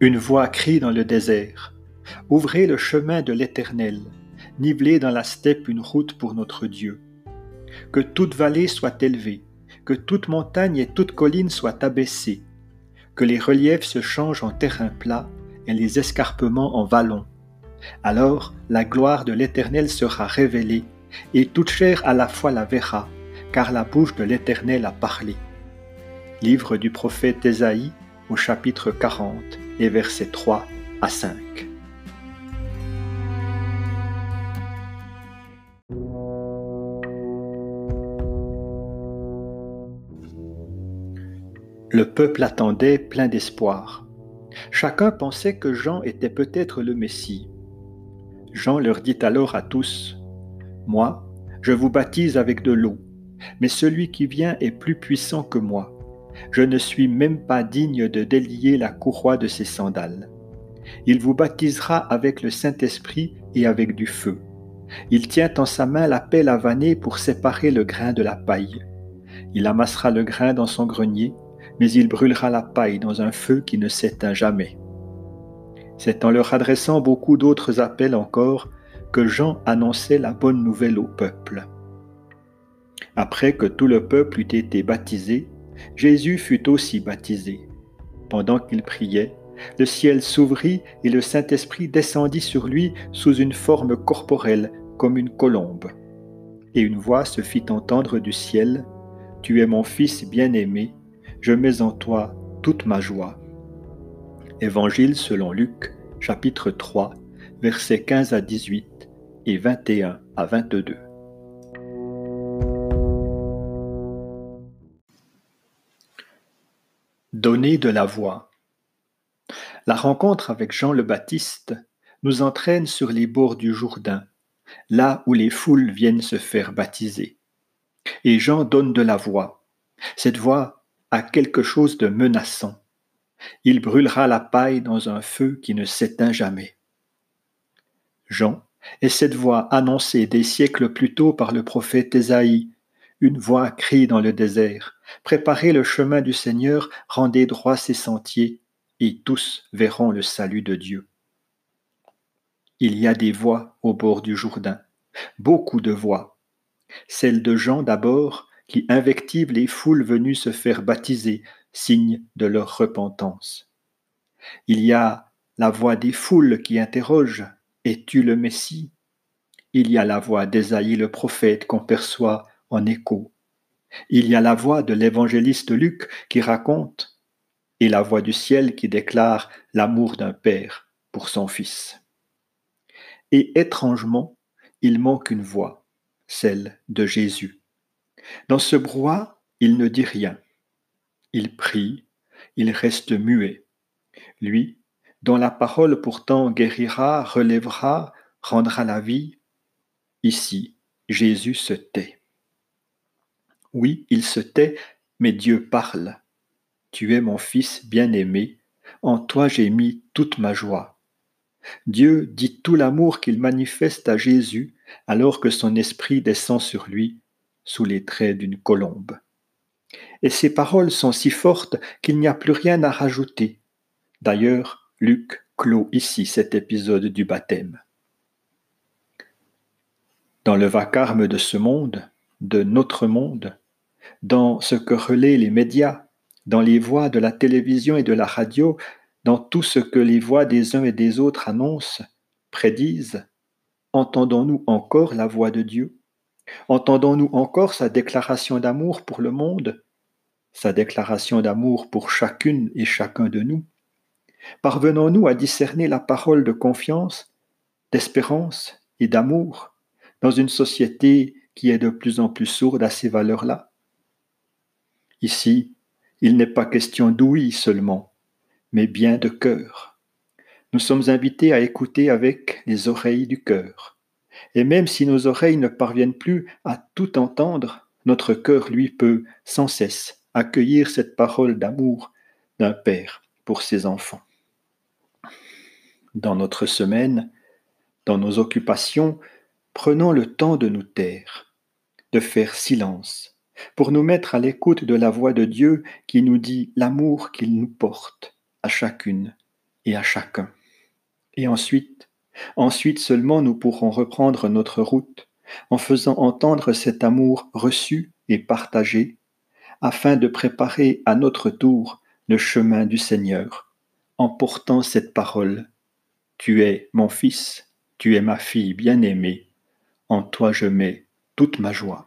Une voix crie dans le désert. Ouvrez le chemin de l'Éternel, nivelez dans la steppe une route pour notre Dieu. Que toute vallée soit élevée, que toute montagne et toute colline soient abaissées, que les reliefs se changent en terrain plat et les escarpements en vallons. Alors la gloire de l'Éternel sera révélée, et toute chair à la fois la verra, car la bouche de l'Éternel a parlé. Livre du prophète Ésaïe au chapitre 40 et versets 3 à 5. Le peuple attendait plein d'espoir. Chacun pensait que Jean était peut-être le Messie. Jean leur dit alors à tous, Moi, je vous baptise avec de l'eau, mais celui qui vient est plus puissant que moi. Je ne suis même pas digne de délier la courroie de ses sandales. Il vous baptisera avec le Saint-Esprit et avec du feu. Il tient en sa main la pelle à vanner pour séparer le grain de la paille. Il amassera le grain dans son grenier, mais il brûlera la paille dans un feu qui ne s'éteint jamais. C'est en leur adressant beaucoup d'autres appels encore que Jean annonçait la bonne nouvelle au peuple. Après que tout le peuple eut été baptisé, Jésus fut aussi baptisé. Pendant qu'il priait, le ciel s'ouvrit et le Saint-Esprit descendit sur lui sous une forme corporelle comme une colombe. Et une voix se fit entendre du ciel, Tu es mon Fils bien-aimé, je mets en toi toute ma joie. Évangile selon Luc, chapitre 3, versets 15 à 18 et 21 à 22. Donner de la voix. La rencontre avec Jean le Baptiste nous entraîne sur les bords du Jourdain, là où les foules viennent se faire baptiser. Et Jean donne de la voix. Cette voix a quelque chose de menaçant. Il brûlera la paille dans un feu qui ne s'éteint jamais. Jean est cette voix annoncée des siècles plus tôt par le prophète Ésaïe. Une voix crie dans le désert Préparez le chemin du Seigneur, rendez droit ses sentiers, et tous verront le salut de Dieu. Il y a des voix au bord du Jourdain, beaucoup de voix. Celle de Jean d'abord, qui invectivent les foules venues se faire baptiser, signe de leur repentance. Il y a la voix des foules qui interroge Es-tu le Messie? Il y a la voix d'Ésaïe le prophète qu'on perçoit en écho. Il y a la voix de l'évangéliste Luc qui raconte, et la voix du ciel qui déclare l'amour d'un père pour son fils. Et étrangement, il manque une voix, celle de Jésus. Dans ce brouhaha, il ne dit rien. Il prie, il reste muet. Lui, dont la parole pourtant guérira, relèvera, rendra la vie, ici, Jésus se tait. Oui, il se tait, mais Dieu parle. Tu es mon Fils bien-aimé, en toi j'ai mis toute ma joie. Dieu dit tout l'amour qu'il manifeste à Jésus alors que son esprit descend sur lui sous les traits d'une colombe. Et ces paroles sont si fortes qu'il n'y a plus rien à rajouter. D'ailleurs, Luc clôt ici cet épisode du baptême. Dans le vacarme de ce monde, de notre monde, dans ce que relaient les médias, dans les voix de la télévision et de la radio, dans tout ce que les voix des uns et des autres annoncent, prédisent, entendons-nous encore la voix de Dieu? Entendons-nous encore sa déclaration d'amour pour le monde, sa déclaration d'amour pour chacune et chacun de nous? Parvenons-nous à discerner la parole de confiance, d'espérance et d'amour dans une société qui est de plus en plus sourde à ces valeurs-là Ici, il n'est pas question d'ouïe seulement, mais bien de cœur. Nous sommes invités à écouter avec les oreilles du cœur et même si nos oreilles ne parviennent plus à tout entendre, notre cœur, lui, peut sans cesse accueillir cette parole d'amour d'un Père pour ses enfants. Dans notre semaine, dans nos occupations, prenons le temps de nous taire, de faire silence, pour nous mettre à l'écoute de la voix de Dieu qui nous dit l'amour qu'il nous porte à chacune et à chacun. Et ensuite, ensuite seulement nous pourrons reprendre notre route en faisant entendre cet amour reçu et partagé, afin de préparer à notre tour le chemin du Seigneur, en portant cette parole. Tu es mon fils, tu es ma fille bien-aimée, en toi je mets toute ma joie.